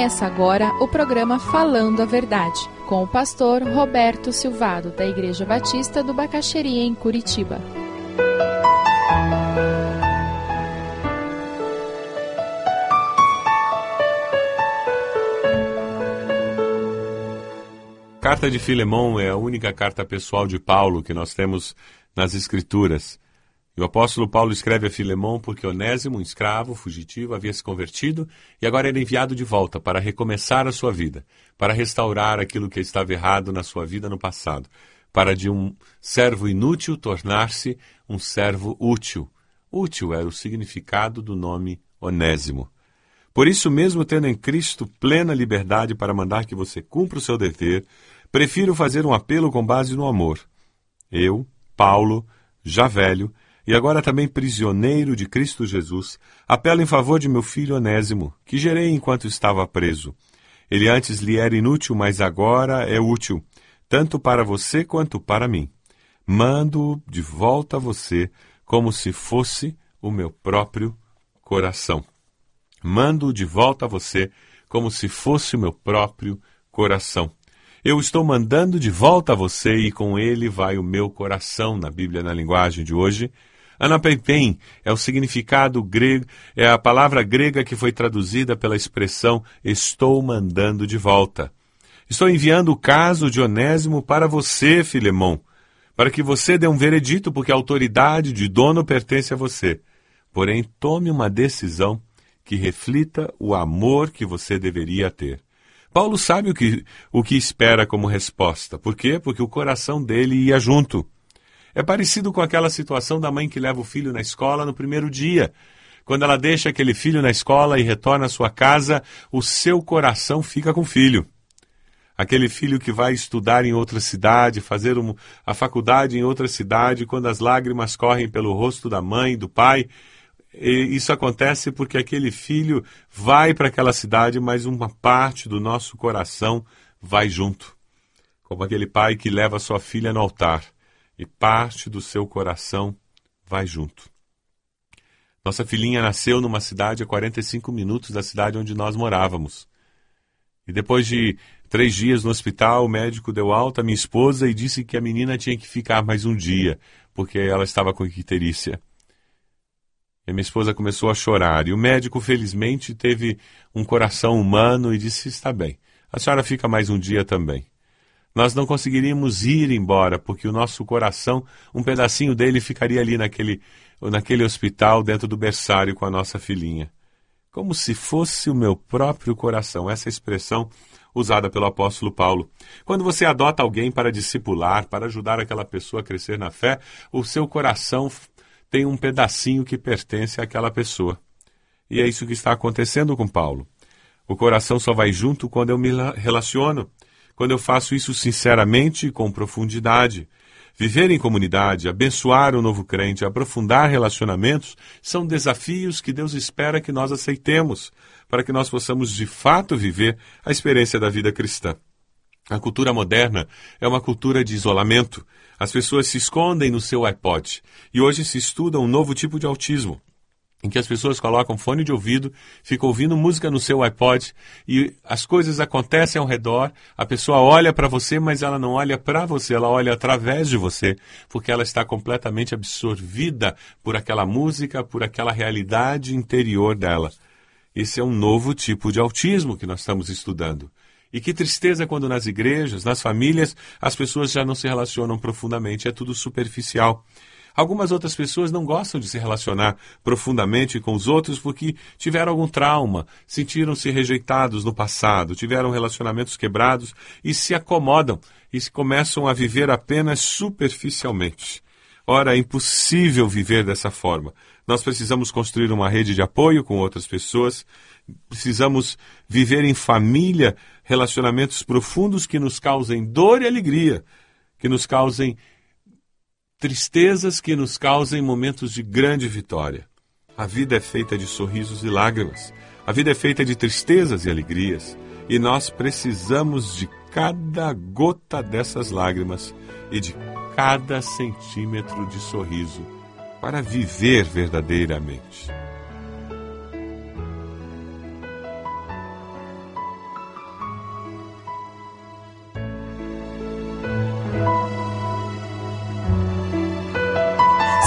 Começa agora o programa Falando a Verdade, com o pastor Roberto Silvado, da Igreja Batista do Bacaxeria, em Curitiba. Carta de Filemão é a única carta pessoal de Paulo que nós temos nas Escrituras. O apóstolo Paulo escreve a Filemão porque Onésimo, um escravo fugitivo, havia se convertido e agora era enviado de volta para recomeçar a sua vida, para restaurar aquilo que estava errado na sua vida no passado, para de um servo inútil tornar-se um servo útil. Útil era o significado do nome Onésimo. Por isso, mesmo tendo em Cristo plena liberdade para mandar que você cumpra o seu dever, prefiro fazer um apelo com base no amor. Eu, Paulo, já velho, e agora também prisioneiro de Cristo Jesus, apelo em favor de meu filho Onésimo, que gerei enquanto estava preso. Ele antes lhe era inútil, mas agora é útil, tanto para você quanto para mim. Mando-o de volta a você, como se fosse o meu próprio coração. Mando-o de volta a você, como se fosse o meu próprio coração. Eu estou mandando de volta a você e com ele vai o meu coração, na Bíblia, na linguagem de hoje, Anapeipen é o significado grego, é a palavra grega que foi traduzida pela expressão estou mandando de volta. Estou enviando o caso de Onésimo para você, Filemão, para que você dê um veredito, porque a autoridade de dono pertence a você. Porém, tome uma decisão que reflita o amor que você deveria ter. Paulo sabe o que, o que espera como resposta. Por quê? Porque o coração dele ia junto. É parecido com aquela situação da mãe que leva o filho na escola no primeiro dia. Quando ela deixa aquele filho na escola e retorna à sua casa, o seu coração fica com o filho. Aquele filho que vai estudar em outra cidade, fazer um, a faculdade em outra cidade, quando as lágrimas correm pelo rosto da mãe, do pai, isso acontece porque aquele filho vai para aquela cidade, mas uma parte do nosso coração vai junto. Como aquele pai que leva sua filha no altar e parte do seu coração vai junto. Nossa filhinha nasceu numa cidade a 45 minutos da cidade onde nós morávamos. E depois de três dias no hospital, o médico deu alta à minha esposa e disse que a menina tinha que ficar mais um dia, porque ela estava com icterícia. E minha esposa começou a chorar. E o médico, felizmente, teve um coração humano e disse: Está bem, a senhora fica mais um dia também nós não conseguiríamos ir embora, porque o nosso coração, um pedacinho dele ficaria ali naquele, naquele hospital, dentro do berçário com a nossa filhinha. Como se fosse o meu próprio coração, essa expressão usada pelo apóstolo Paulo. Quando você adota alguém para discipular, para ajudar aquela pessoa a crescer na fé, o seu coração tem um pedacinho que pertence àquela pessoa. E é isso que está acontecendo com Paulo. O coração só vai junto quando eu me relaciono quando eu faço isso sinceramente e com profundidade. Viver em comunidade, abençoar o novo crente, aprofundar relacionamentos são desafios que Deus espera que nós aceitemos, para que nós possamos de fato viver a experiência da vida cristã. A cultura moderna é uma cultura de isolamento. As pessoas se escondem no seu iPod. E hoje se estuda um novo tipo de autismo em que as pessoas colocam fone de ouvido, ficam ouvindo música no seu iPod e as coisas acontecem ao redor, a pessoa olha para você, mas ela não olha para você, ela olha através de você, porque ela está completamente absorvida por aquela música, por aquela realidade interior dela. Esse é um novo tipo de autismo que nós estamos estudando. E que tristeza quando nas igrejas, nas famílias, as pessoas já não se relacionam profundamente, é tudo superficial. Algumas outras pessoas não gostam de se relacionar profundamente com os outros porque tiveram algum trauma, sentiram-se rejeitados no passado, tiveram relacionamentos quebrados e se acomodam e começam a viver apenas superficialmente. Ora, é impossível viver dessa forma. Nós precisamos construir uma rede de apoio com outras pessoas, precisamos viver em família relacionamentos profundos que nos causem dor e alegria, que nos causem tristezas que nos causem momentos de grande vitória. A vida é feita de sorrisos e lágrimas. A vida é feita de tristezas e alegrias. E nós precisamos de cada gota dessas lágrimas e de cada centímetro de sorriso para viver verdadeiramente.